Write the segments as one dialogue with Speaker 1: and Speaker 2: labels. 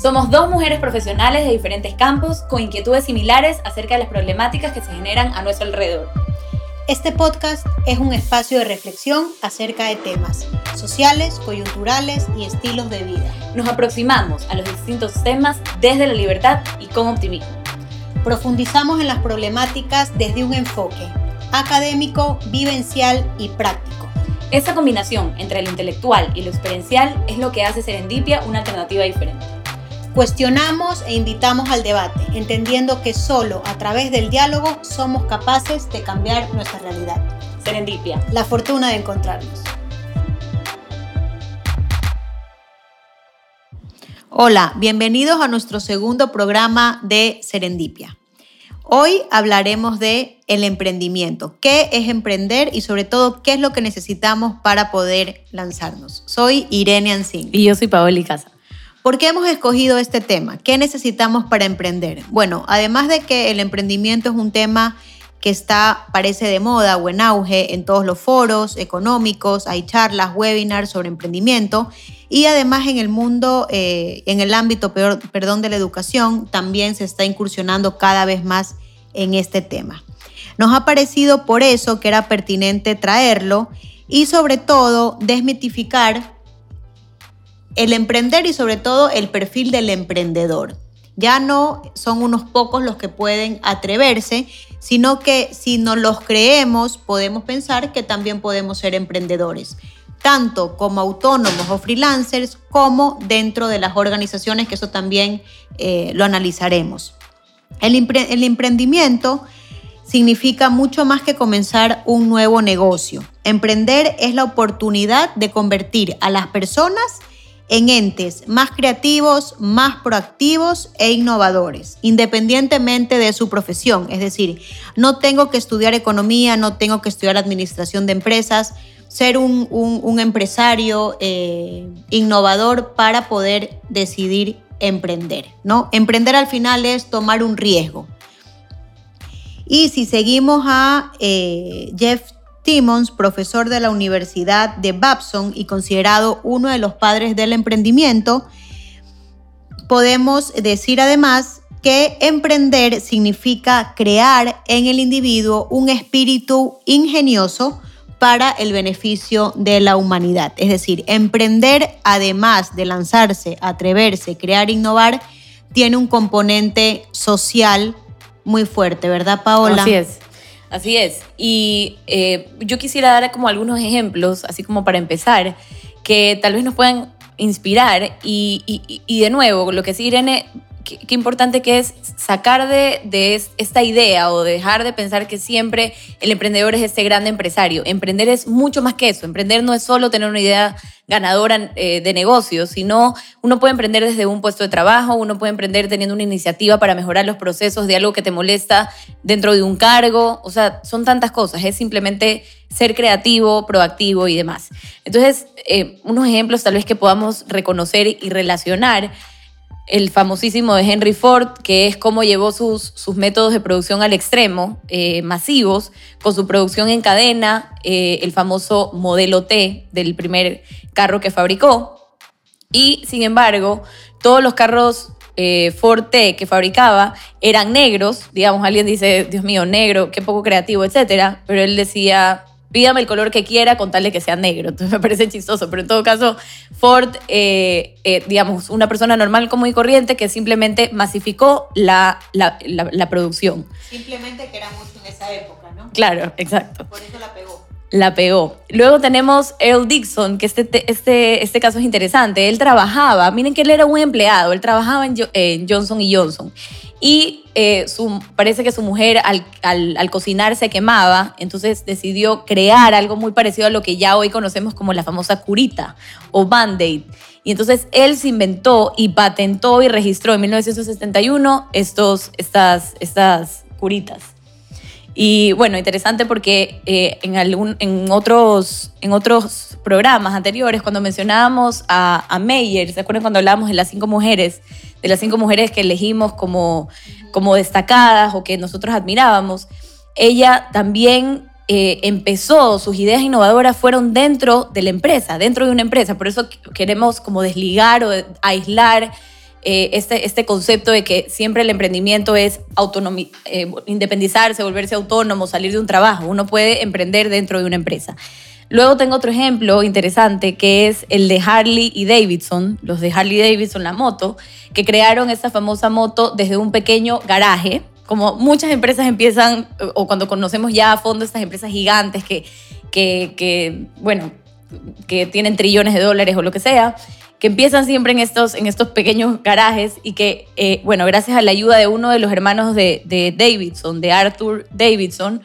Speaker 1: Somos dos mujeres profesionales de diferentes campos con inquietudes similares acerca de las problemáticas que se generan a nuestro alrededor.
Speaker 2: Este podcast es un espacio de reflexión acerca de temas sociales, coyunturales y estilos de vida.
Speaker 1: Nos aproximamos a los distintos temas desde la libertad y con optimismo.
Speaker 2: Profundizamos en las problemáticas desde un enfoque académico, vivencial y práctico.
Speaker 1: Esta combinación entre lo intelectual y lo experiencial es lo que hace Serendipia una alternativa diferente.
Speaker 2: Cuestionamos e invitamos al debate, entendiendo que solo a través del diálogo somos capaces de cambiar nuestra realidad.
Speaker 1: Serendipia.
Speaker 2: La fortuna de encontrarnos. Hola, bienvenidos a nuestro segundo programa de Serendipia. Hoy hablaremos de el emprendimiento, qué es emprender y sobre todo qué es lo que necesitamos para poder lanzarnos. Soy Irene Ancín.
Speaker 1: Y yo soy Paola Casa.
Speaker 2: ¿Por qué hemos escogido este tema? ¿Qué necesitamos para emprender? Bueno, además de que el emprendimiento es un tema que está, parece de moda o en auge en todos los foros económicos, hay charlas, webinars sobre emprendimiento y además en el mundo, eh, en el ámbito perdón, de la educación, también se está incursionando cada vez más en este tema. Nos ha parecido por eso que era pertinente traerlo y sobre todo desmitificar el emprender y sobre todo el perfil del emprendedor. Ya no son unos pocos los que pueden atreverse, sino que si nos los creemos podemos pensar que también podemos ser emprendedores tanto como autónomos o freelancers como dentro de las organizaciones, que eso también eh, lo analizaremos. El, el emprendimiento significa mucho más que comenzar un nuevo negocio. Emprender es la oportunidad de convertir a las personas en entes más creativos, más proactivos e innovadores, independientemente de su profesión. Es decir, no tengo que estudiar economía, no tengo que estudiar administración de empresas, ser un, empresario eh, innovador para poder decidir emprender, ¿no? Emprender al final es tomar un riesgo. Y si seguimos a eh, Jeff Timmons, profesor de la Universidad de Babson y considerado uno de los padres del emprendimiento, podemos decir además que emprender significa crear en el individuo un espíritu ingenioso para el beneficio de la humanidad. Es decir, emprender, además de lanzarse, atreverse, crear, innovar, tiene un componente social muy fuerte, ¿verdad, Paola?
Speaker 1: Así es. Así es. Y eh, yo quisiera dar como algunos ejemplos, así como para empezar, que tal vez nos puedan inspirar. Y, y de nuevo, lo que sí Irene qué, importante que es sacar de, de, esta idea o dejar de pensar que siempre el emprendedor es este gran empresario. Emprender es mucho más que eso. Emprender no es solo tener una idea ganadora eh, de negocios, sino uno puede emprender desde un puesto de trabajo, uno puede emprender teniendo una iniciativa para mejorar los procesos de algo que te molesta dentro de un cargo. O sea, son tantas cosas. Es simplemente ser creativo, proactivo y demás. Entonces, eh, unos ejemplos tal vez que podamos reconocer y relacionar el famosísimo de Henry Ford, que es cómo llevó sus, sus métodos de producción al extremo, eh, masivos, con su producción en cadena, eh, el famoso modelo T del primer carro que fabricó. Y sin embargo, todos los carros eh, Ford T que fabricaba eran negros, digamos, alguien dice, Dios mío, negro, qué poco creativo, etcétera, pero él decía, pídame el color que quiera con tal de que sea negro. Entonces me parece chistoso, pero en todo caso, Ford, eh, eh, digamos, una persona normal, común y corriente que simplemente masificó la, la, la, producción.
Speaker 2: Simplemente que era mucho en esa época, ¿no?
Speaker 1: Claro, exacto.
Speaker 2: Por eso la pegó.
Speaker 1: La pegó. Luego tenemos Earl Dixon, que este, este, este caso es interesante. Él trabajaba, miren que él era un empleado, él trabajaba en, Johnson y Johnson y eh, parece que su mujer al, al, cocinar se quemaba, entonces decidió crear algo muy parecido a lo que ya hoy conocemos como la famosa curita o band-aid. Y entonces él se inventó y patentó y registró en 1971 estos, estas, estas curitas. Y bueno, interesante porque eh, en, algún, en, otros, en otros programas anteriores, cuando mencionábamos a, a Meyer, ¿se acuerdan cuando hablábamos de las cinco mujeres? de las cinco mujeres que elegimos como, como destacadas o que nosotros admirábamos, ella también eh, empezó, sus ideas innovadoras fueron dentro de la empresa, dentro de una empresa. Por eso queremos como desligar o aislar eh, este, este concepto de que siempre el emprendimiento es eh, independizarse, volverse autónomo, salir de un trabajo. Uno puede emprender dentro de una empresa. Luego tengo otro ejemplo interesante que es el de Harley y Davidson, los de Harley Davidson, la moto, que crearon esta famosa moto desde un pequeño garaje. Como muchas empresas empiezan, o cuando conocemos ya a fondo estas empresas gigantes que, que, que bueno, que tienen trillones de dólares o lo que sea, que empiezan siempre en estos, en estos pequeños garajes y que, eh, bueno, gracias a la ayuda de uno de los hermanos de, Davidson, de Arthur Davidson,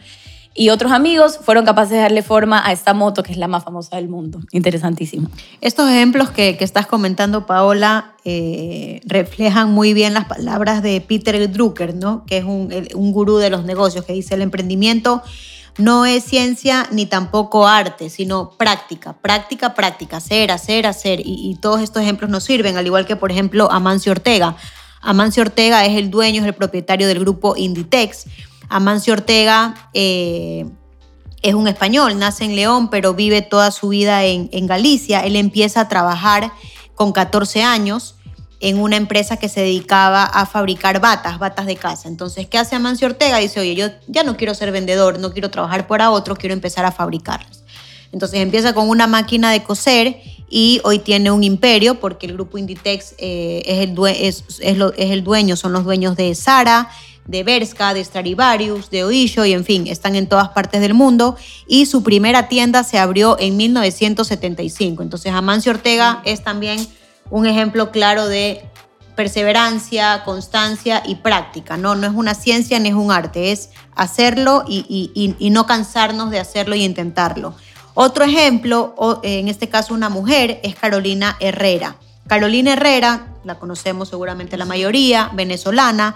Speaker 1: y otros amigos fueron capaces de darle forma a esta moto que es la más famosa del mundo. Interesantísimo.
Speaker 2: Estos ejemplos que, que estás comentando, Paola, eh, reflejan muy bien las palabras de Peter Drucker, ¿no? que es un, un gurú de los negocios, que dice el emprendimiento no es ciencia ni tampoco arte, sino práctica, práctica, práctica, hacer, hacer, hacer. Y, todos estos ejemplos nos sirven, al igual que, por ejemplo, Amancio Ortega. Amancio Ortega es el dueño, es el propietario del grupo Inditex. Amancio Ortega eh, es un español, nace en León, pero vive toda su vida en, en Galicia. Él empieza a trabajar con 14 años en una empresa que se dedicaba a fabricar batas, batas de casa. Entonces, ¿qué hace Amancio Ortega? Dice, oye, yo ya no quiero ser vendedor, no quiero trabajar para otro, quiero empezar a fabricarlas. Entonces empieza con una máquina de coser y hoy tiene un imperio porque el grupo Inditex eh, es, el dueño, son los dueños de Sara, de Berska, de Stradivarius, de Oisho y en fin, están en todas partes del mundo y su primera tienda se abrió en 1975. Entonces Amancio Ortega es también un ejemplo claro de perseverancia, constancia y práctica. No, no es una ciencia ni es un arte, es hacerlo y, no cansarnos de hacerlo y intentarlo. Otro ejemplo, en este caso una mujer, es Carolina Herrera. Carolina Herrera, la conocemos seguramente la mayoría, venezolana.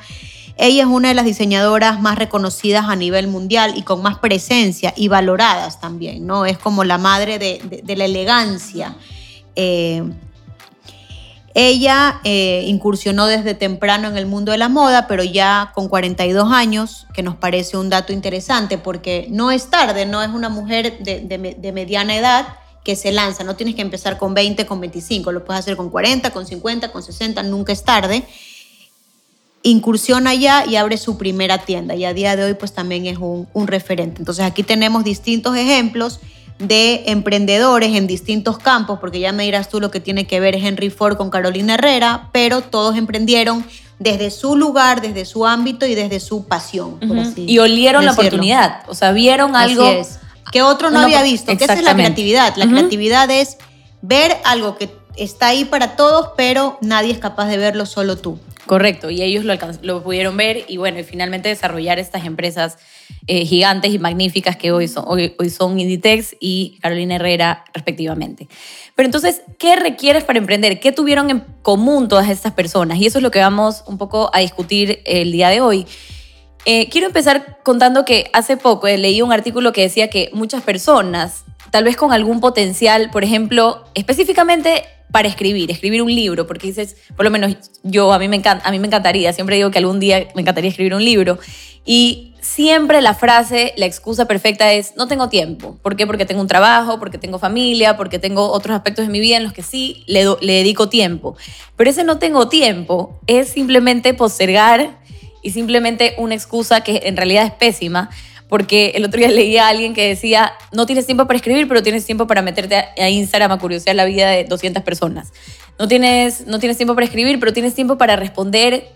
Speaker 2: Ella es una de las diseñadoras más reconocidas a nivel mundial y con más presencia y valoradas también, ¿no? Es como la madre de, la elegancia. Eh, ella eh, incursionó desde temprano en el mundo de la moda, pero ya con 42 años, que nos parece un dato interesante, porque no es tarde, no es una mujer de, mediana edad que se lanza, no tienes que empezar con 20, con 25, lo puedes hacer con 40, con 50, con 60, nunca es tarde. Incursiona ya y abre su primera tienda y a día de hoy pues también es un referente. Entonces aquí tenemos distintos ejemplos de emprendedores en distintos campos, porque ya me dirás tú lo que tiene que ver Henry Ford con Carolina Herrera, pero todos emprendieron desde su lugar, desde su ámbito y desde su pasión.
Speaker 1: y olieron la oportunidad, o sea, vieron algo
Speaker 2: que otro no había visto, que esa es la creatividad. La creatividad es ver algo que está ahí para todos, pero nadie es capaz de verlo, solo tú.
Speaker 1: Correcto, y ellos lo, lo pudieron ver y bueno, y finalmente desarrollar estas empresas eh, gigantes y magníficas que hoy son, hoy, son Inditex y Carolina Herrera respectivamente. Pero entonces, ¿qué requieres para emprender? ¿Qué tuvieron en común todas estas personas? Y eso es lo que vamos un poco a discutir el día de hoy. Eh, quiero empezar contando que hace poco leí un artículo que decía que muchas personas, tal vez con algún potencial, por ejemplo, específicamente para escribir, escribir un libro, porque dices, por lo menos yo, a mí me, encanta, a mí me encantaría, siempre digo que algún día me encantaría escribir un libro, y siempre la frase, la excusa perfecta es, no tengo tiempo. ¿Por qué? Porque tengo un trabajo, porque tengo familia, porque tengo otros aspectos de mi vida en los que sí le, le dedico tiempo. Pero ese no tengo tiempo es simplemente postergar y simplemente una excusa que en realidad es pésima porque el otro día leía a alguien que decía, no tienes tiempo para escribir, pero tienes tiempo para meterte a Instagram a curiosear la vida de 200 personas. No tienes, no tienes tiempo para escribir, pero tienes tiempo para responder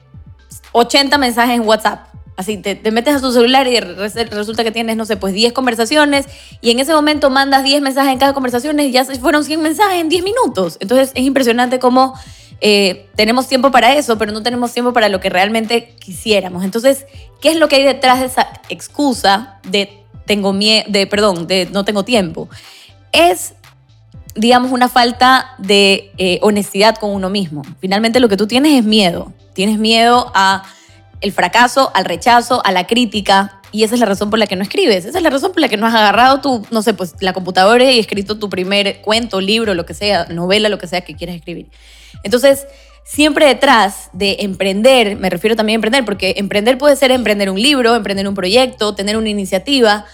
Speaker 1: 80 mensajes en WhatsApp. Así, te, te, metes a tu celular y resulta que tienes, no sé, pues 10 conversaciones y en ese momento mandas 10 mensajes en cada conversación y ya fueron 100 mensajes en 10 minutos. Entonces es impresionante cómo eh, tenemos tiempo para eso, pero no tenemos tiempo para lo que realmente quisiéramos. Entonces, ¿qué es lo que hay detrás de esa excusa de tengo miedo, de perdón, de no tengo tiempo? Es digamos, una falta de eh, honestidad con uno mismo. Finalmente lo que tú tienes es miedo. Tienes miedo a el fracaso, al rechazo, a la crítica. Y esa es la razón por la que no escribes. Esa es la razón por la que no has agarrado tu, no sé, pues la computadora y escrito tu primer cuento, libro, lo que sea, novela, lo que sea que quieras escribir. Entonces, siempre detrás de emprender, me refiero también a emprender, porque emprender puede ser emprender un libro, emprender un proyecto, tener una iniciativa.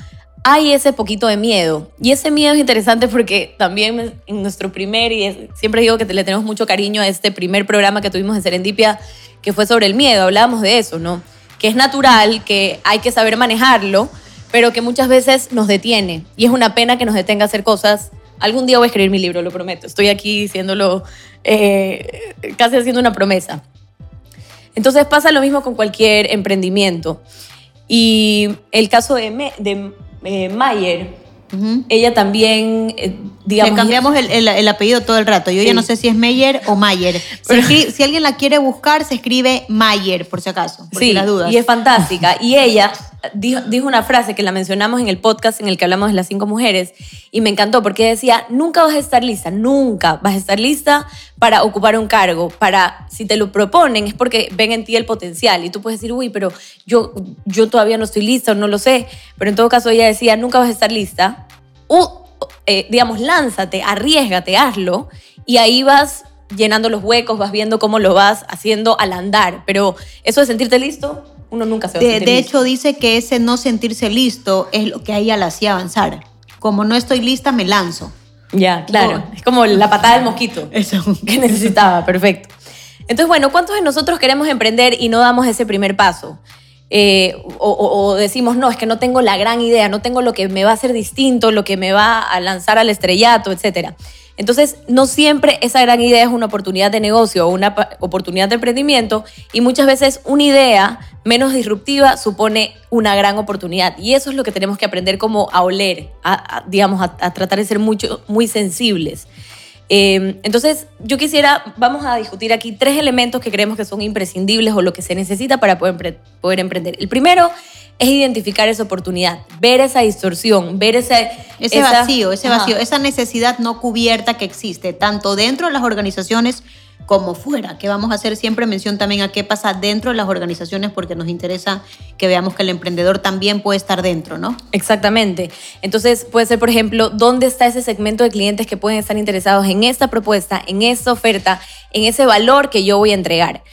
Speaker 1: hay ese poquito de miedo. Y ese miedo es interesante porque también en nuestro primer, y siempre digo que le tenemos mucho cariño a este primer programa que tuvimos en Serendipia, que fue sobre el miedo, hablábamos de eso, ¿no? Que es natural, que hay que saber manejarlo, pero que muchas veces nos detiene. Y es una pena que nos detenga a hacer cosas. Algún día voy a escribir mi libro, lo prometo. Estoy aquí diciéndolo, eh, casi haciendo una promesa. Entonces pasa lo mismo con cualquier emprendimiento. Y el caso de, de eh, Mayer, ella también, eh, digamos...
Speaker 2: Le cambiamos el, apellido todo el rato. Yo ya no sé si es Meyer o Mayer. Si, alguien la quiere buscar, se escribe Mayer, por si acaso, por
Speaker 1: sí,
Speaker 2: las dudas.
Speaker 1: y es fantástica. Y ella dijo, dijo, una frase que la mencionamos en el podcast en el que hablamos de las cinco mujeres y me encantó porque decía, nunca vas a estar lista, nunca vas a estar lista para ocupar un cargo, para, si te lo proponen es porque ven en ti el potencial y tú puedes decir, uy, pero yo, yo todavía no estoy lista o no lo sé, pero en todo caso ella decía, nunca vas a estar lista, o, eh, digamos, lánzate, arriesgate, hazlo y ahí vas llenando los huecos, vas viendo cómo lo vas haciendo al andar, pero eso de sentirte listo, uno nunca se va
Speaker 2: a sentir De hecho, dice que ese no sentirse listo es lo que a ella la hacía avanzar. Como no estoy lista, me lanzo.
Speaker 1: Ya, claro. Es como la patada del mosquito.
Speaker 2: Eso.
Speaker 1: Que necesitaba, perfecto. Entonces, bueno, ¿cuántos de nosotros queremos emprender y no damos ese primer paso? Eh, o, decimos, no, es que no tengo la gran idea, no tengo lo que me va a hacer distinto, lo que me va a lanzar al estrellato, etcétera. Entonces, no siempre esa gran idea es una oportunidad de negocio o una oportunidad de emprendimiento y muchas veces una idea menos disruptiva supone una gran oportunidad. Y eso es lo que tenemos que aprender como a oler, a, digamos, a, tratar de ser mucho, muy sensibles. Em, entonces, yo quisiera, vamos a discutir aquí tres elementos que creemos que son imprescindibles o lo que se necesita para poder, poder emprender. El primero es identificar esa oportunidad, ver esa distorsión, ver ese,
Speaker 2: ese vacío, ese vacío, esa necesidad no cubierta que existe, tanto dentro de las organizaciones como fuera, que vamos a hacer siempre mención también a qué pasa dentro de las organizaciones porque nos interesa que veamos que el emprendedor también puede estar dentro, ¿no?
Speaker 1: Exactamente. Entonces puede ser, por ejemplo, dónde está ese segmento de clientes que pueden estar interesados en esta propuesta, en esta oferta, en ese valor que yo voy a entregar.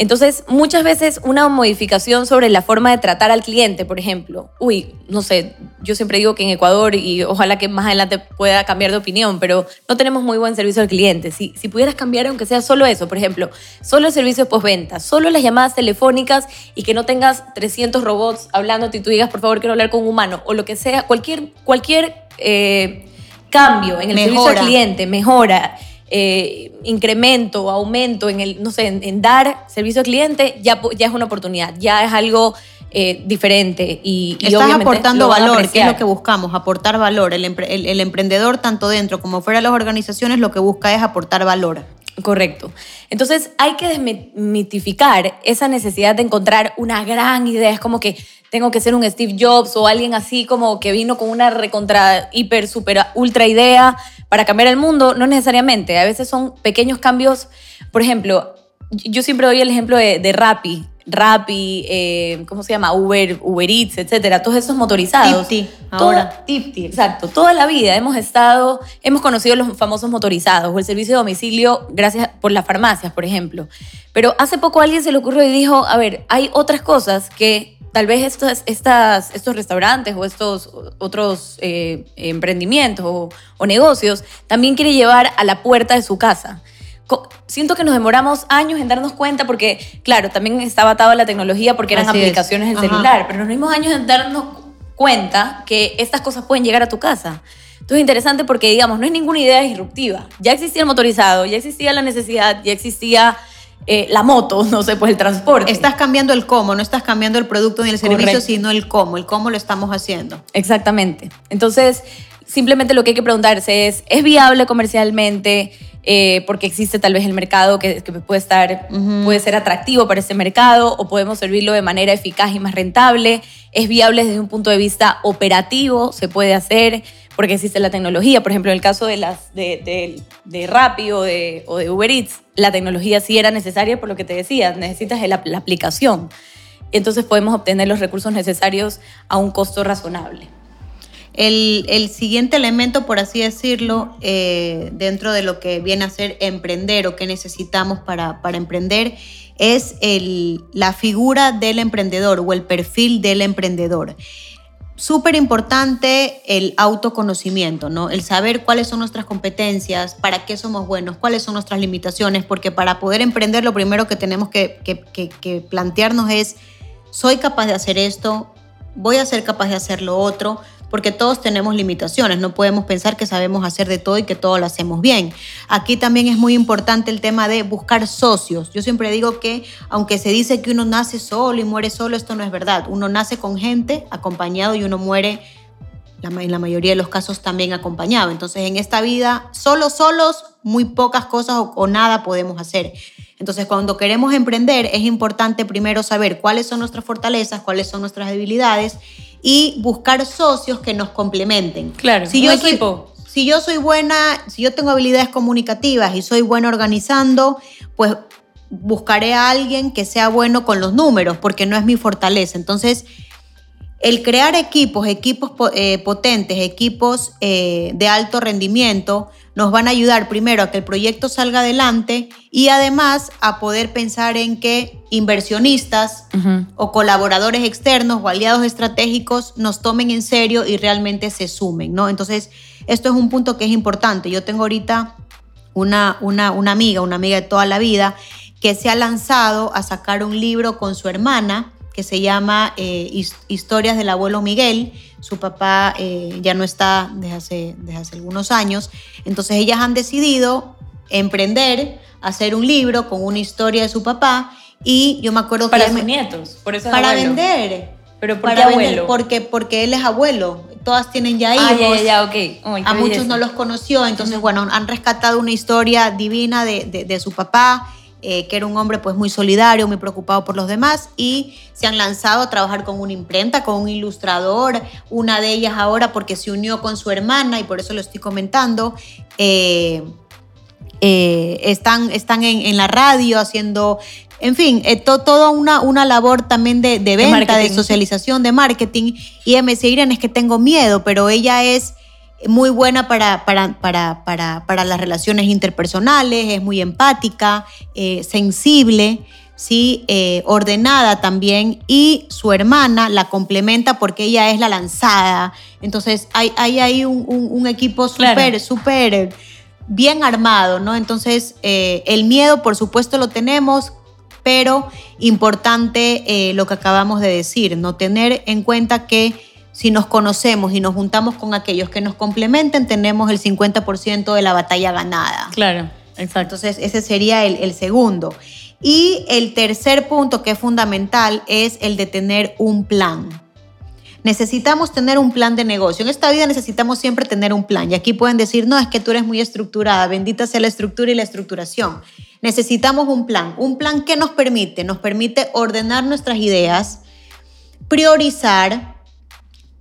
Speaker 1: Entonces, muchas veces una modificación sobre la forma de tratar al cliente, por ejemplo, uy, no sé, yo siempre digo que en Ecuador, y ojalá que más adelante pueda cambiar de opinión, pero no tenemos muy buen servicio al cliente. Si, si pudieras cambiar, aunque sea solo eso, por ejemplo, solo el servicio postventa, solo las llamadas telefónicas y que no tengas 300 robots hablando y tú digas, por favor, quiero hablar con un humano, o lo que sea, cualquier, cualquier eh, cambio en el servicio al cliente, mejora eh, incremento, aumento en el, no sé, en, dar servicio al cliente, ya, ya es una oportunidad, ya es algo eh, diferente y,
Speaker 2: Estás aportando valor, que es lo que buscamos, aportar valor. El, el, emprendedor, tanto dentro como fuera de las organizaciones, lo que busca es aportar valor.
Speaker 1: Correcto. Entonces hay que desmitificar esa necesidad de encontrar una gran idea. Es como que tengo que ser un Steve Jobs o alguien así como que vino con una recontra, hiper, super, ultra idea para cambiar el mundo. No necesariamente. A veces son pequeños cambios. Por ejemplo, yo siempre doy el ejemplo de, de Rappi. Rappi, eh, ¿cómo se llama? Uber, Uber Eats, etcétera, todos esos motorizados.
Speaker 2: Tipti, ahora.
Speaker 1: Tipti, exacto. Toda la vida hemos estado, hemos conocido los famosos motorizados o el servicio de domicilio gracias por las farmacias, por ejemplo. Pero hace poco alguien se le ocurrió y dijo, a ver, hay otras cosas que tal vez estos, estas, estos restaurantes o estos otros eh, emprendimientos o, o, negocios también quiere llevar a la puerta de su casa. Siento que nos demoramos años en darnos cuenta porque, claro, también estaba atado a la tecnología porque eran aplicaciones del celular, pero nos dimos años en darnos cuenta que estas cosas pueden llegar a tu casa. Entonces es interesante porque, digamos, no es ninguna idea disruptiva. Ya existía el motorizado, ya existía la necesidad, ya existía eh, la moto, no sé, pues el transporte.
Speaker 2: Estás cambiando el cómo, no estás cambiando el producto ni el servicio, sino el cómo, el cómo lo estamos haciendo.
Speaker 1: Exactamente. Entonces, simplemente lo que hay que preguntarse es, ¿es viable comercialmente? Eh, porque existe tal vez el mercado que, puede estar, puede ser atractivo para ese mercado o podemos servirlo de manera eficaz y más rentable. Es viable desde un punto de vista operativo, se puede hacer porque existe la tecnología. Por ejemplo, en el caso de, las, de, de, Rappi o de, o de Uber Eats, la tecnología sí era necesaria por lo que te decía, necesitas la, la aplicación. Entonces podemos obtener los recursos necesarios a un costo razonable.
Speaker 2: El, siguiente elemento, por así decirlo, eh, dentro de lo que viene a ser emprender o que necesitamos para, emprender, es la figura del emprendedor o el perfil del emprendedor. súper importante el autoconocimiento, ¿no? El saber cuáles son nuestras competencias, para qué somos buenos, cuáles son nuestras limitaciones, porque para poder emprender lo primero que tenemos que, que plantearnos es, ¿soy capaz de hacer esto? ¿Voy a ser capaz de hacer lo otro? Porque todos tenemos limitaciones, no podemos pensar que sabemos hacer de todo y que todo lo hacemos bien. Aquí también es muy importante el tema de buscar socios. Yo siempre digo que aunque se dice que uno nace solo y muere solo, esto no es verdad. Uno nace con gente acompañado y uno muere en la mayoría de los casos también acompañado. Entonces en esta vida, solo solos, muy pocas cosas o, nada podemos hacer. Entonces, cuando queremos emprender, es importante primero saber cuáles son nuestras fortalezas, cuáles son nuestras debilidades y buscar socios que nos complementen.
Speaker 1: Claro,
Speaker 2: si yo equipo. si yo soy buena, si yo tengo habilidades comunicativas y soy buena organizando, pues buscaré a alguien que sea bueno con los números, porque no es mi fortaleza. Entonces, el crear equipos, equipos eh, potentes, equipos eh, de alto rendimiento, nos van a ayudar primero a que el proyecto salga adelante y además a poder pensar en que inversionistas o colaboradores externos o aliados estratégicos nos tomen en serio y realmente se sumen, ¿no? Entonces, esto es un punto que es importante. Yo tengo ahorita una, una, una amiga, una amiga de toda la vida, que se ha lanzado a sacar un libro con su hermana que se llama eh, Historias del abuelo Miguel. Su papá eh, ya no está desde hace, desde hace algunos años. Entonces ellas han decidido emprender, hacer un libro con una historia de su papá. Y yo me acuerdo
Speaker 1: para
Speaker 2: que...
Speaker 1: Para sus nietos, por eso
Speaker 2: Para vender.
Speaker 1: ¿Pero por qué abuelo?
Speaker 2: porque, porque él es abuelo. Todas tienen ya hijos.
Speaker 1: Ah, ya, ya, ok.
Speaker 2: a muchos no los conoció. Entonces, bueno, han rescatado una historia divina de, de, de su papá eh, que era un hombre pues muy solidario, muy preocupado por los demás y se han lanzado a trabajar con una imprenta, con un ilustrador, una de ellas ahora porque se unió con su hermana y por eso lo estoy comentando. Eh, eh, están están en, la radio haciendo en fin, toda una, una labor también de, venta, de, socialización, de marketing. Y ella me decía, Irene, es que tengo miedo, pero ella es muy buena para, para, para, para, las relaciones interpersonales, es muy empática, eh, sensible, ¿sí? Eh, ordenada también y su hermana la complementa porque ella es la lanzada. Entonces hay, hay ahí un, equipo súper, súper bien armado, ¿no? Entonces eh, el miedo por supuesto lo tenemos, pero importante lo que acabamos de decir, no tener en cuenta que si nos conocemos y nos juntamos con aquellos que nos complementen, tenemos el 50% de la batalla ganada.
Speaker 1: Claro, exacto.
Speaker 2: Entonces, ese sería el, el segundo. Y el tercer punto que es fundamental es el de tener un plan. Necesitamos tener un plan de negocio. En esta vida necesitamos siempre tener un plan. Y aquí pueden decir, no, es que tú eres muy estructurada, bendita sea la estructura y la estructuración. Necesitamos un plan. Un plan que nos permite, nos permite ordenar nuestras ideas, priorizar,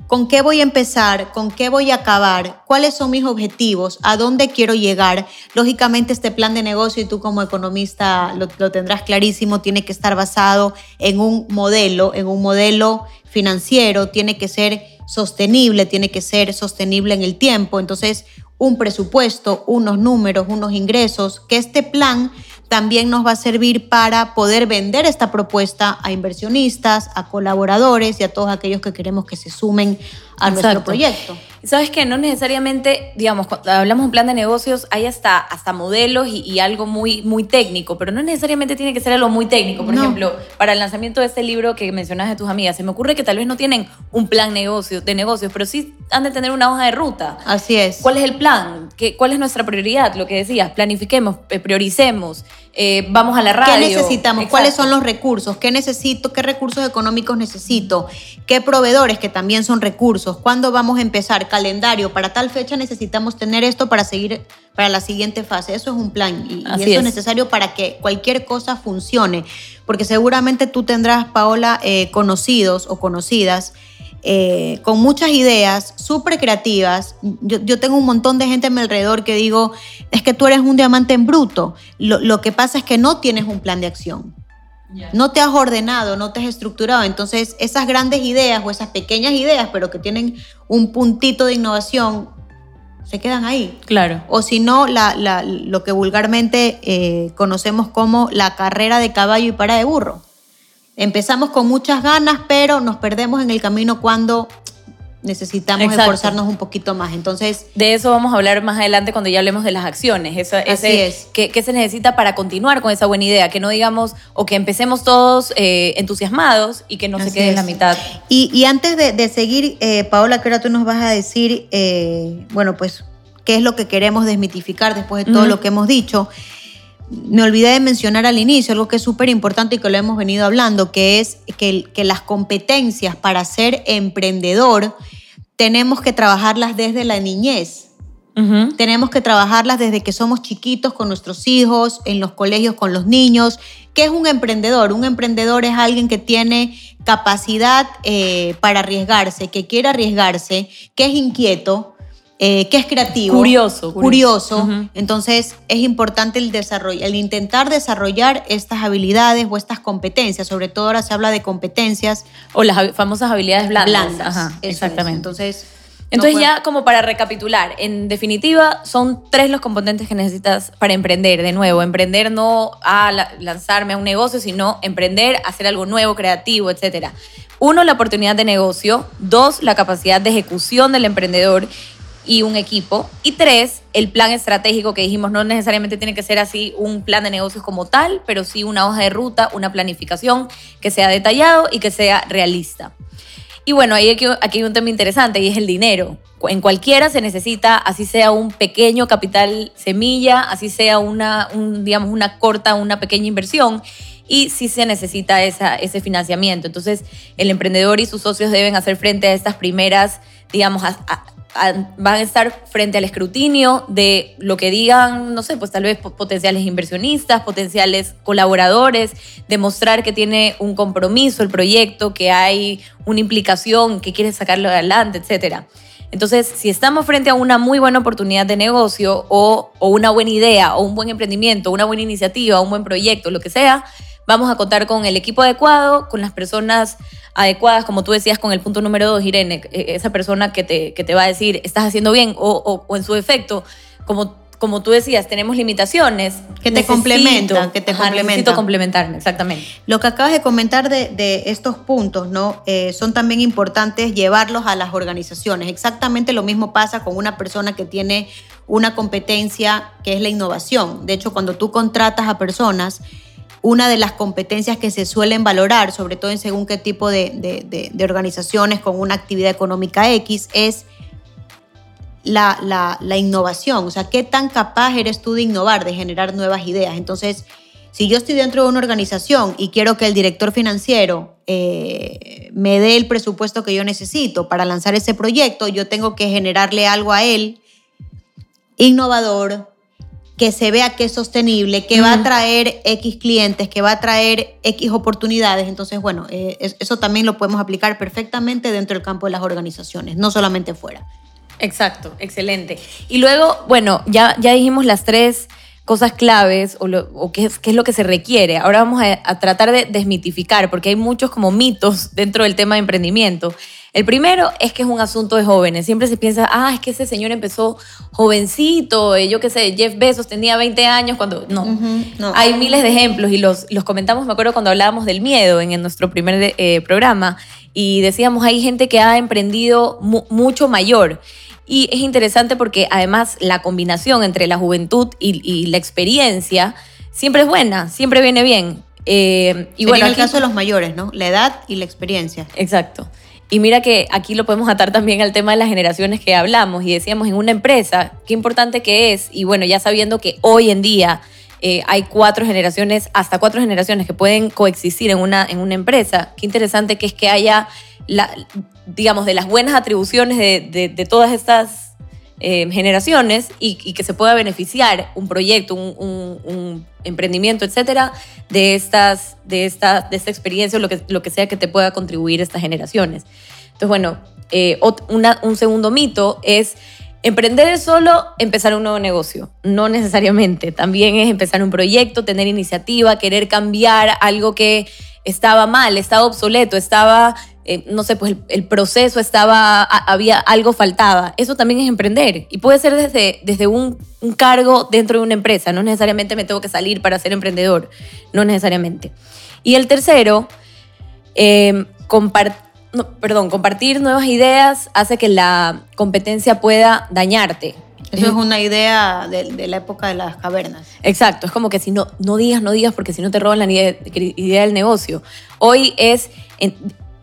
Speaker 2: ¿Con qué voy a empezar? ¿Con qué voy a acabar? ¿Cuáles son mis objetivos? ¿A dónde quiero llegar? Lógicamente este plan de negocio, y tú como economista lo, tendrás clarísimo, tiene que estar basado en un modelo, en un modelo financiero, tiene que ser sostenible, tiene que ser sostenible en el tiempo. Entonces, un presupuesto, unos números, unos ingresos, que este plan también nos va a servir para poder vender esta propuesta a inversionistas, a colaboradores y a todos aquellos que queremos que se sumen a nuestro proyecto.
Speaker 1: Sabes que no necesariamente, digamos, cuando hablamos de un plan de negocios, hay hasta, hasta modelos y, algo muy, muy técnico, pero no necesariamente tiene que ser algo muy técnico. Por ejemplo, para el lanzamiento de este libro que mencionas de tus amigas, se me ocurre que tal vez no tienen un plan negocio, de negocios, pero sí han de tener una hoja de ruta.
Speaker 2: Así es.
Speaker 1: ¿Cuál es el plan? ¿Qué, ¿Cuál es nuestra prioridad? Lo que decías, planifiquemos, eh, prioricemos, eh, vamos a la radio.
Speaker 2: ¿Qué necesitamos? ¿Cuáles son los recursos? ¿Qué necesito? ¿Qué recursos económicos necesito? ¿Qué proveedores que también son recursos? ¿Cuándo vamos a empezar? Calendario. Para tal fecha necesitamos tener esto para seguir para la siguiente fase. Eso es un plan y, eso es. necesario para que cualquier cosa funcione. Porque seguramente tú tendrás, Paola, eh, conocidos o conocidas eh, con muchas ideas, súper creativas. Yo, tengo un montón de gente a mi alrededor que digo, es que tú eres un diamante en bruto. Lo, que pasa es que no tienes un plan de acción. No te has ordenado, no te has estructurado. Entonces, esas grandes ideas o esas pequeñas ideas, pero que tienen un puntito de innovación, se quedan ahí.
Speaker 1: Claro.
Speaker 2: O si no, lo que vulgarmente eh, conocemos como la carrera de caballo y para de burro. Empezamos con muchas ganas, pero nos perdemos en el camino cuando necesitamos esforzarnos un poquito más. Entonces,
Speaker 1: de eso vamos a hablar más adelante cuando ya hablemos de las acciones. Eso,
Speaker 2: así es.
Speaker 1: ¿qué, se necesita para continuar con esa buena idea? Que no digamos o que empecemos todos eh, entusiasmados y que no se quede en la mitad.
Speaker 2: Y, antes de, seguir, eh, Paola, que ahora tú nos vas a decir, eh, bueno, pues, qué es lo que queremos desmitificar después de todo lo que hemos dicho. Me olvidé de mencionar al inicio algo que es súper importante y que lo hemos venido hablando, que es que, que las competencias para ser emprendedor tenemos que trabajarlas desde la niñez. Tenemos que trabajarlas desde que somos chiquitos con nuestros hijos, en los colegios con los niños. ¿Qué es un emprendedor? Un emprendedor es alguien que tiene capacidad eh, para arriesgarse, que quiere arriesgarse, que es inquieto, eh, que es creativo.
Speaker 1: Curioso.
Speaker 2: Curioso. Entonces es importante el, desarrollo, el intentar desarrollar estas habilidades o estas competencias. Sobre todo ahora se habla de competencias.
Speaker 1: O las famosas habilidades blandas.
Speaker 2: blandas. exactamente. Entonces...
Speaker 1: Entonces ya como para recapitular, en definitiva son tres los componentes que necesitas para emprender. De nuevo, emprender no a lanzarme a un negocio, sino emprender, hacer algo nuevo, creativo, etc. Uno, la oportunidad de negocio. Dos, la capacidad de ejecución del emprendedor y un equipo. Y tres, el plan estratégico que dijimos, no necesariamente tiene que ser así un plan de negocios como tal, pero sí una hoja de ruta, una planificación que sea detallado y que sea realista. Y bueno, ahí aquí, aquí hay un tema interesante y es el dinero. En cualquiera se necesita, así sea un pequeño capital semilla, así sea una, digamos, una corta, una pequeña inversión y sí se necesita esa, ese financiamiento. Entonces, el emprendedor y sus socios deben hacer frente a estas primeras, digamos, a, van a estar frente al escrutinio de lo que digan, no sé, pues tal vez potenciales inversionistas, potenciales colaboradores, demostrar que tiene un compromiso el proyecto, que hay una implicación, que quiere sacarlo adelante, etc. Entonces, si estamos frente a una muy buena oportunidad de negocio o, o una buena idea o un buen emprendimiento, una buena iniciativa, un buen proyecto, lo que sea, vamos a contar con el equipo adecuado, con las personas adecuadas, como tú decías con el punto número dos, Irene, e, esa persona que te, que te va a decir, estás haciendo bien, o, o, en su efecto, como, como tú decías, tenemos limitaciones.
Speaker 2: Que te complementan, que te complementan.
Speaker 1: Necesito complementarme, exactamente.
Speaker 2: Lo que acabas de comentar de, de estos puntos, ¿no? Eh, son también importantes llevarlos a las organizaciones. Exactamente lo mismo pasa con una persona que tiene una competencia que es la innovación. De hecho, cuando tú contratas a personas, una de las competencias que se suelen valorar, sobre todo en según qué tipo de, organizaciones con una actividad económica X, es la, innovación. O sea, qué tan capaz eres tú de innovar, de generar nuevas ideas. Entonces, si yo estoy dentro de una organización y quiero que el director financiero eh, me dé el presupuesto que yo necesito para lanzar ese proyecto, yo tengo que generarle algo a él innovador, que se vea que es sostenible, que va a traer X clientes, que va a traer X oportunidades. Entonces, bueno, eh, eso también lo podemos aplicar perfectamente dentro del campo de las organizaciones, no solamente fuera.
Speaker 1: Exacto, excelente. Y luego, bueno, ya, ya dijimos las tres cosas claves o, qué, es, qué, es, lo que se requiere. Ahora vamos a, a tratar de desmitificar, porque hay muchos como mitos dentro del tema de emprendimiento. El primero es que es un asunto de jóvenes. Siempre se piensa, ah, es que ese señor empezó jovencito, eh, yo qué sé, Jeff Bezos tenía 20 años cuando... No, hay miles de ejemplos y los, los comentamos, me acuerdo cuando hablábamos del miedo en, nuestro primer eh, programa y decíamos, hay gente que ha emprendido mucho mayor. Y es interesante porque además la combinación entre la juventud y, la experiencia siempre es buena, siempre viene bien.
Speaker 2: Eh, y bueno, en el caso de los mayores, ¿no? La edad y la experiencia.
Speaker 1: Exacto. Y mira que aquí lo podemos atar también al tema de las generaciones que hablamos y decíamos en una empresa, qué importante que es. Y bueno, ya sabiendo que hoy en día eh, hay cuatro generaciones, hasta cuatro generaciones que pueden coexistir en una, en una empresa, qué interesante que es que haya, la, digamos, de las buenas atribuciones de, de todas estas eh, generaciones y, que se pueda beneficiar un proyecto, un, emprendimiento, etcétera, de, estas, de, esta, de esta experiencia o lo que, lo que sea que te pueda contribuir estas generaciones. Entonces, bueno, eh, un segundo mito es emprender es solo empezar un nuevo negocio. No necesariamente. También es empezar un proyecto, tener iniciativa, querer cambiar algo que estaba mal, estaba obsoleto, estaba eh, no sé, pues el, proceso estaba, había algo faltaba. Eso también es emprender y puede ser desde, desde un, cargo dentro de una empresa. No necesariamente me tengo que salir para ser emprendedor, no necesariamente. Y el tercero, eh, perdón, compartir nuevas ideas hace que la competencia pueda dañarte.
Speaker 2: Eso es una idea de, la época de las cavernas.
Speaker 1: Exacto, es como que si no, no digas, no digas, porque si no te roban la idea, del negocio. Hoy es,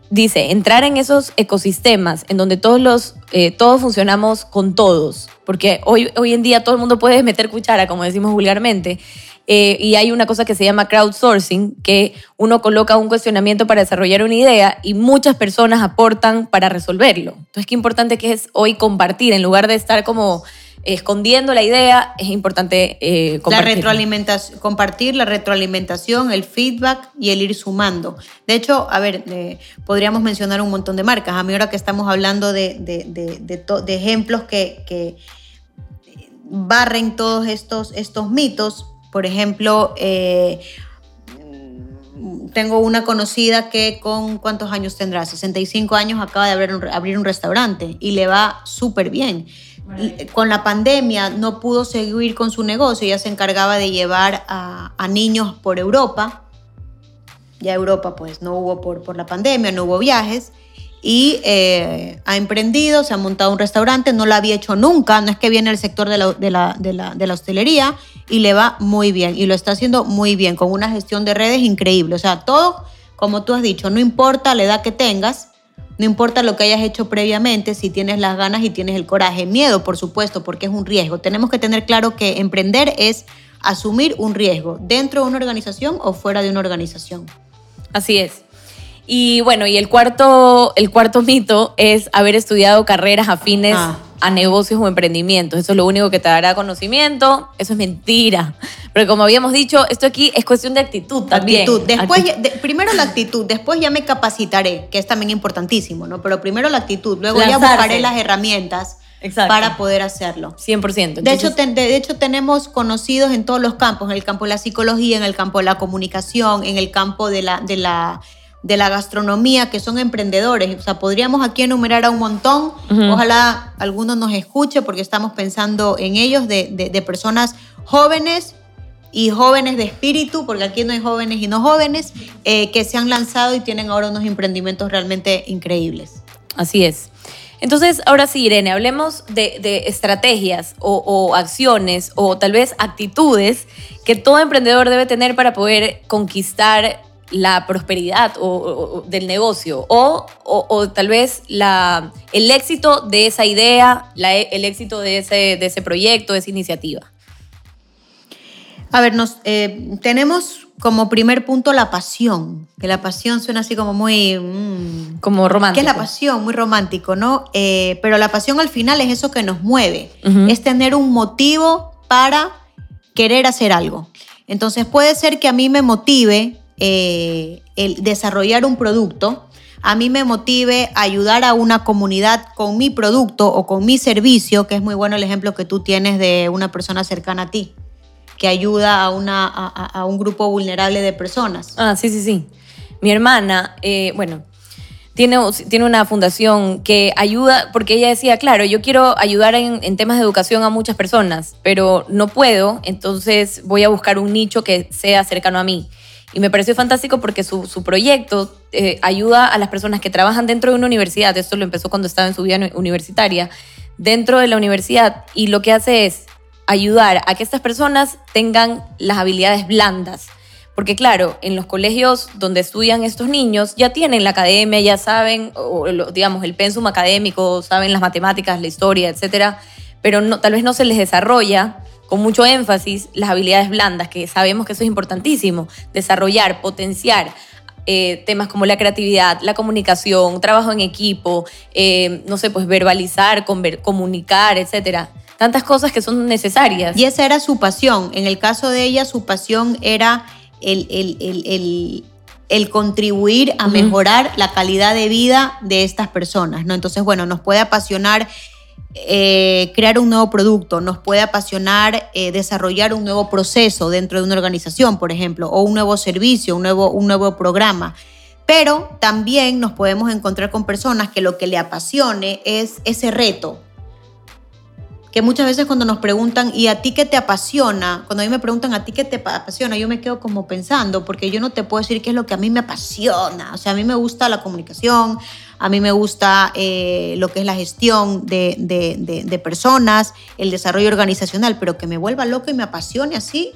Speaker 1: dice, entrar en esos ecosistemas en donde todos los, eh, todos funcionamos con todos, porque hoy, hoy en día todo el mundo puede meter cuchara, como decimos vulgarmente, eh, y hay una cosa que se llama crowdsourcing, que uno coloca un cuestionamiento para desarrollar una idea y muchas personas aportan para resolverlo. Entonces, qué importante que es hoy compartir, en lugar de estar como escondiendo la idea, es importante
Speaker 2: eh, compartir. La retroalimentación, compartir la retroalimentación, el feedback y el ir sumando. De hecho, a ver, eh, podríamos mencionar un montón de marcas. A mí ahora que estamos hablando de, de, ejemplos que, que, barren todos estos, estos mitos, por ejemplo, eh, tengo una conocida que con cuántos años tendrá, 65 años, acaba de abrir abrir un restaurante y le va súper bien con la pandemia no pudo seguir con su negocio, ella se encargaba de llevar a, niños por Europa. Ya Europa pues no hubo por, por la pandemia, no hubo viajes. Y eh, ha emprendido, se ha montado un restaurante, no lo había hecho nunca, no es que viene el sector de la, de, la, de, la, de la hostelería y le va muy bien y lo está haciendo muy bien, con una gestión de redes increíble. O sea, todo, como tú has dicho, no importa la edad que tengas, no importa lo que hayas hecho previamente, si tienes las ganas y tienes el coraje. Miedo, por supuesto, porque es un riesgo. Tenemos que tener claro que emprender es asumir un riesgo dentro de una organización o fuera de una organización.
Speaker 1: Así es. Y bueno, y el cuarto, el cuarto mito es haber estudiado carreras afines ah. A negocios o emprendimientos. Eso es lo único que te dará conocimiento. Eso es mentira. Pero como habíamos dicho, esto aquí es cuestión de actitud también.
Speaker 2: Actitud. Después, primero la actitud, después ya me capacitaré, que es también importantísimo, ¿no? Pero primero la actitud, luego ya buscaré las herramientas. para poder hacerlo.
Speaker 1: 100%.
Speaker 2: De, hecho, de hecho, tenemos conocidos en todos los campos, en el campo de la psicología, en el campo de la comunicación, en el campo de la, de la de la gastronomía que son emprendedores. O sea, podríamos aquí enumerar a un montón. Ojalá alguno nos escuche porque estamos pensando en ellos, de, personas jóvenes y jóvenes de espíritu, porque aquí no hay jóvenes y no jóvenes, eh, que se han lanzado y tienen ahora unos emprendimientos realmente increíbles.
Speaker 1: Así es. Entonces, ahora sí, Irene, hablemos de, estrategias o, o, acciones o tal vez actitudes que todo emprendedor debe tener para poder conquistar la prosperidad o, del negocio o, o, tal vez la, el éxito de esa idea, el éxito de ese, de ese proyecto, de esa iniciativa?
Speaker 2: A ver, nos, eh, tenemos como primer punto la pasión, que la pasión suena así como muy...
Speaker 1: Mm, como romántico.
Speaker 2: Que es la pasión, muy romántico, ¿no? Eh, pero la pasión al final es eso que nos mueve, es tener un motivo para querer hacer algo. Entonces puede ser que a mí me motive eh, el desarrollar un producto, a mí me motive ayudar a una comunidad con mi producto o con mi servicio, que es muy bueno el ejemplo que tú tienes de una persona cercana a ti, que ayuda a, una, a, un grupo vulnerable de personas.
Speaker 1: Ah, sí, sí, sí. Mi hermana, eh, bueno, tiene, tiene una fundación que ayuda, porque ella decía, claro, yo quiero ayudar en, en, temas de educación a muchas personas, pero no puedo, entonces voy a buscar un nicho que sea cercano a mí. Y me pareció fantástico porque su, su proyecto eh, ayuda a las personas que trabajan dentro de una universidad. Esto lo empezó cuando estaba en su vida universitaria. Dentro de la universidad. Y lo que hace es ayudar a que estas personas tengan las habilidades blandas. Porque claro, en los colegios donde estudian estos niños ya tienen la academia, ya saben, o, digamos, el pensum académico, saben las matemáticas, la historia, etcétera, pero tal vez no se les desarrolla con mucho énfasis las habilidades blandas, que sabemos que eso es importantísimo, desarrollar, potenciar eh, temas como la creatividad, la comunicación, trabajo en equipo, eh, no sé, pues verbalizar, comunicar, etcétera. Tantas cosas que son necesarias.
Speaker 2: Y esa era su pasión. En el caso de ella, su pasión era el, el, contribuir a mejorar la calidad de vida de estas personas, ¿no? Entonces, bueno, nos puede apasionar eh, crear un nuevo producto, nos puede apasionar eh, desarrollar un nuevo proceso dentro de una organización, por ejemplo, o un nuevo servicio, un nuevo, un nuevo programa. Pero también nos podemos encontrar con personas que lo que le apasione es ese reto, que muchas veces cuando nos preguntan, ¿y a ti qué te apasiona? Cuando a mí me preguntan, ¿a ti qué te apasiona? Yo me quedo como pensando, porque yo no te puedo decir qué es lo que a mí me apasiona. O sea, a mí me gusta la comunicación, a mí me gusta eh, lo que es la gestión de, de, personas, el desarrollo organizacional, pero que me vuelva loco y me apasione así.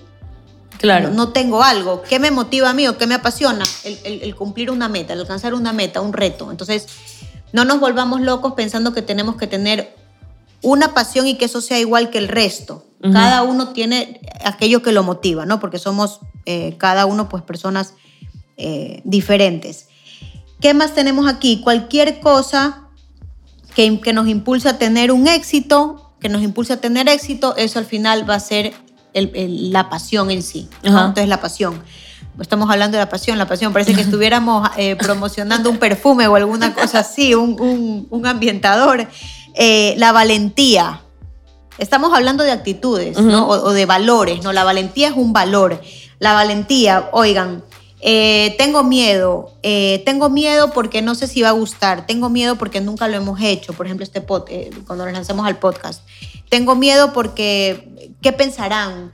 Speaker 2: Claro. No, tengo algo. ¿Qué me motiva a mí o qué me apasiona? El, el cumplir una meta, el alcanzar una meta, un reto. Entonces, no nos volvamos locos pensando que tenemos que tener una pasión y que eso sea igual que el resto. Cada uno tiene aquello que lo motiva, ¿no? Porque somos eh, cada uno pues personas eh, diferentes. ¿Qué más tenemos aquí? Cualquier cosa que, que, nos impulse a tener un éxito, que nos impulse a tener éxito, eso al final va a ser la pasión en sí. Entonces la pasión. Estamos hablando de la pasión, la pasión. Parece que estuviéramos eh, promocionando un perfume o alguna cosa así, un, un, un ambientador. Eh, la valentía. Estamos hablando de actitudes, O, de valores, ¿no? La valentía es un valor. La valentía, oigan, eh, tengo miedo, eh, tengo miedo porque no sé si va a gustar, tengo miedo porque nunca lo hemos hecho, por ejemplo, este pod, cuando nos lancemos al podcast. Tengo miedo porque, ¿qué pensarán?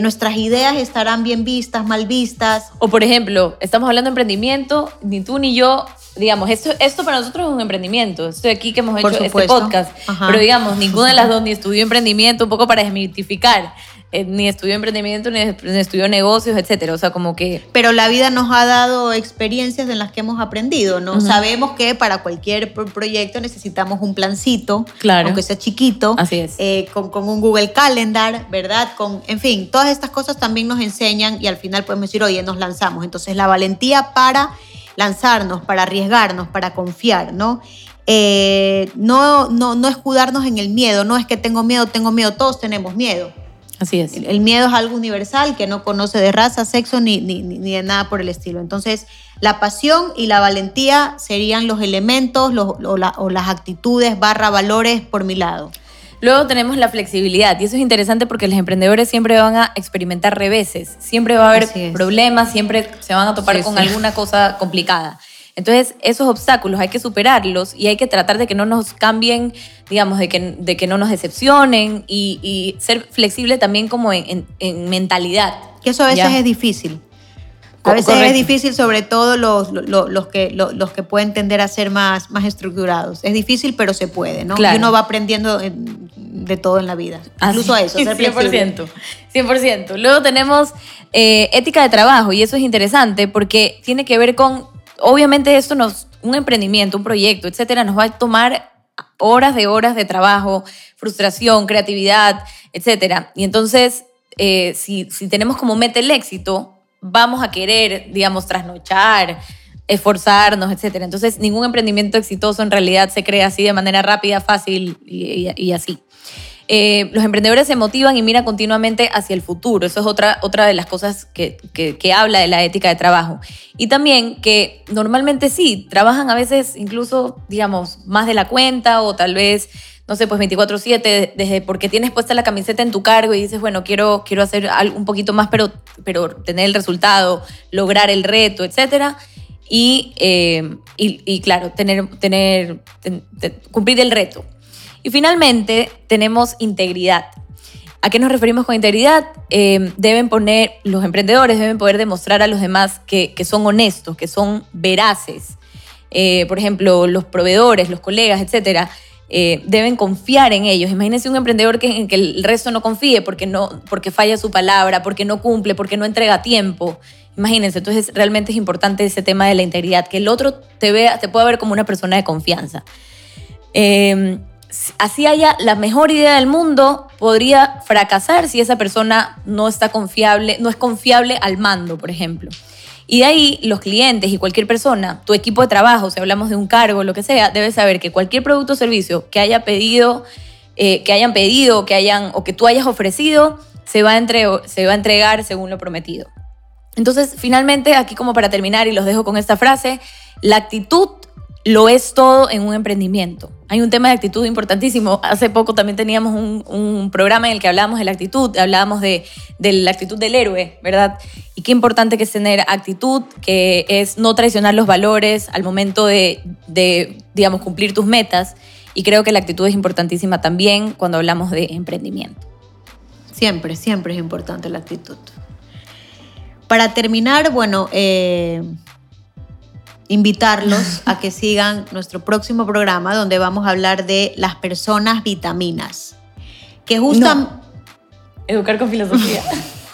Speaker 2: nuestras ideas estarán bien vistas, mal vistas.
Speaker 1: O por ejemplo, estamos hablando de emprendimiento, ni tú ni yo digamos, esto, esto para nosotros es un emprendimiento. Estoy aquí que hemos hecho este podcast. Pero digamos, ninguna de las dos ni estudió emprendimiento, un poco para desmitificar. Eh, ni estudió emprendimiento, ni, estudió negocios, etcétera. O sea, como que.
Speaker 2: Pero la vida nos ha dado experiencias en las que hemos aprendido, ¿no? Sabemos que para cualquier proyecto necesitamos un plancito, claro. aunque sea chiquito.
Speaker 1: Así es.
Speaker 2: Eh, con, con, un Google Calendar, ¿verdad? Con, en fin, todas estas cosas también nos enseñan y al final podemos decir, oye, nos lanzamos. Entonces, la valentía para lanzarnos, para arriesgarnos, para confiar, ¿no? Eh, no, no, no escudarnos en el miedo, no es que tengo miedo, tengo miedo, todos tenemos miedo.
Speaker 1: Así es.
Speaker 2: El, miedo es algo universal que no conoce de raza, sexo ni, ni, ni, de nada por el estilo. Entonces, la pasión y la valentía serían los elementos o las actitudes barra valores por mi lado.
Speaker 1: Luego tenemos la flexibilidad y eso es interesante porque los emprendedores siempre van a experimentar reveses, siempre va a haber problemas, siempre se van a topar con alguna cosa complicada. Entonces, esos obstáculos hay que superarlos y hay que tratar de que no nos cambien, digamos, de que, de que no nos decepcionen y, ser flexible también como en, mentalidad.
Speaker 2: Que eso a veces es difícil. A veces es difícil, sobre todo los, los, que, los, que pueden tender a ser más, más estructurados. Es difícil, pero se puede, ¿no? Y uno va aprendiendo de todo en la vida. Incluso a eso, ser 100%.
Speaker 1: 100%. Luego tenemos eh, ética de trabajo y eso es interesante porque tiene que ver con, obviamente esto nos, un emprendimiento, un proyecto, etcétera, nos va a tomar horas de horas de trabajo, frustración, creatividad, etcétera. Y entonces, eh, si, si tenemos como meta el éxito, vamos a querer, digamos, trasnochar, esforzarnos, etc. Entonces, ningún emprendimiento exitoso en realidad se crea así de manera rápida, fácil y, así. Eh, los emprendedores se motivan y miran continuamente hacia el futuro. Eso es otra, otra de las cosas que, que, habla de la ética de trabajo. Y también que normalmente sí, trabajan a veces incluso, digamos, más de la cuenta o tal vez no sé, pues 24/7, desde porque tienes puesta la camiseta en tu cargo y dices, bueno, quiero, quiero hacer algo, un poquito más, pero, pero tener el resultado, lograr el reto, etc. Y, eh, y, claro, tener, tener, cumplir el reto. Y finalmente tenemos integridad. ¿A qué nos referimos con integridad? Eh, deben poner, los emprendedores deben poder demostrar a los demás que, que son honestos, que son veraces. Eh, por ejemplo, los proveedores, los colegas, etcétera, eh, deben confiar en ellos. Imagínense un emprendedor que, en el resto no confíe porque, no, porque falla su palabra, porque no cumple, porque no entrega tiempo. Imagínense, entonces realmente es importante ese tema de la integridad, que el otro te, vea, te pueda ver como una persona de confianza. Em, así haya la mejor idea del mundo, podría fracasar si esa persona no está confiable, no es confiable al mando, por ejemplo. Y de ahí los clientes y cualquier persona, tu equipo de trabajo, si hablamos de un cargo, lo que sea, debe saber que cualquier producto o servicio que haya pedido, eh, que hayan pedido, que hayan o que tú hayas ofrecido, se va, a se va a entregar según lo prometido. Entonces, finalmente, aquí como para terminar, y los dejo con esta frase, la actitud lo es todo en un emprendimiento. Hay un tema de actitud importantísimo. Hace poco también teníamos un, programa en el que hablábamos de la actitud, hablábamos de, la actitud del héroe, ¿verdad? Y qué importante que es tener actitud, que es no traicionar los valores al momento de, digamos, cumplir tus metas y creo que la actitud es importantísima también cuando hablamos de emprendimiento.
Speaker 2: Siempre, siempre es importante la actitud. Para terminar, bueno, eh, invitarlos a que sigan nuestro próximo programa donde vamos a hablar de las personas vitaminas. Que justo...
Speaker 1: Educar con filosofía.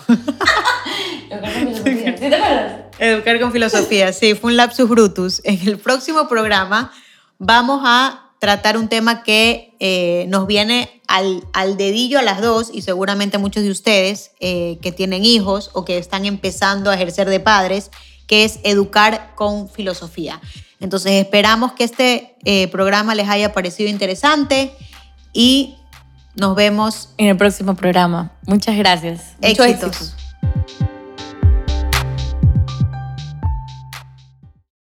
Speaker 1: Educar con filosofía. ¿Sí te acuerdas?
Speaker 2: Educar con filosofía, sí, fue un lapsus brutus. En el próximo programa vamos a tratar un tema que eh, nos viene al, al, dedillo a las dos y seguramente muchos de ustedes eh, que tienen hijos o que están empezando a ejercer de padres, que es educar con filosofía. Entonces esperamos que este eh, programa les haya parecido interesante y nos vemos
Speaker 1: en el próximo programa. Muchas gracias.
Speaker 2: Éxitos.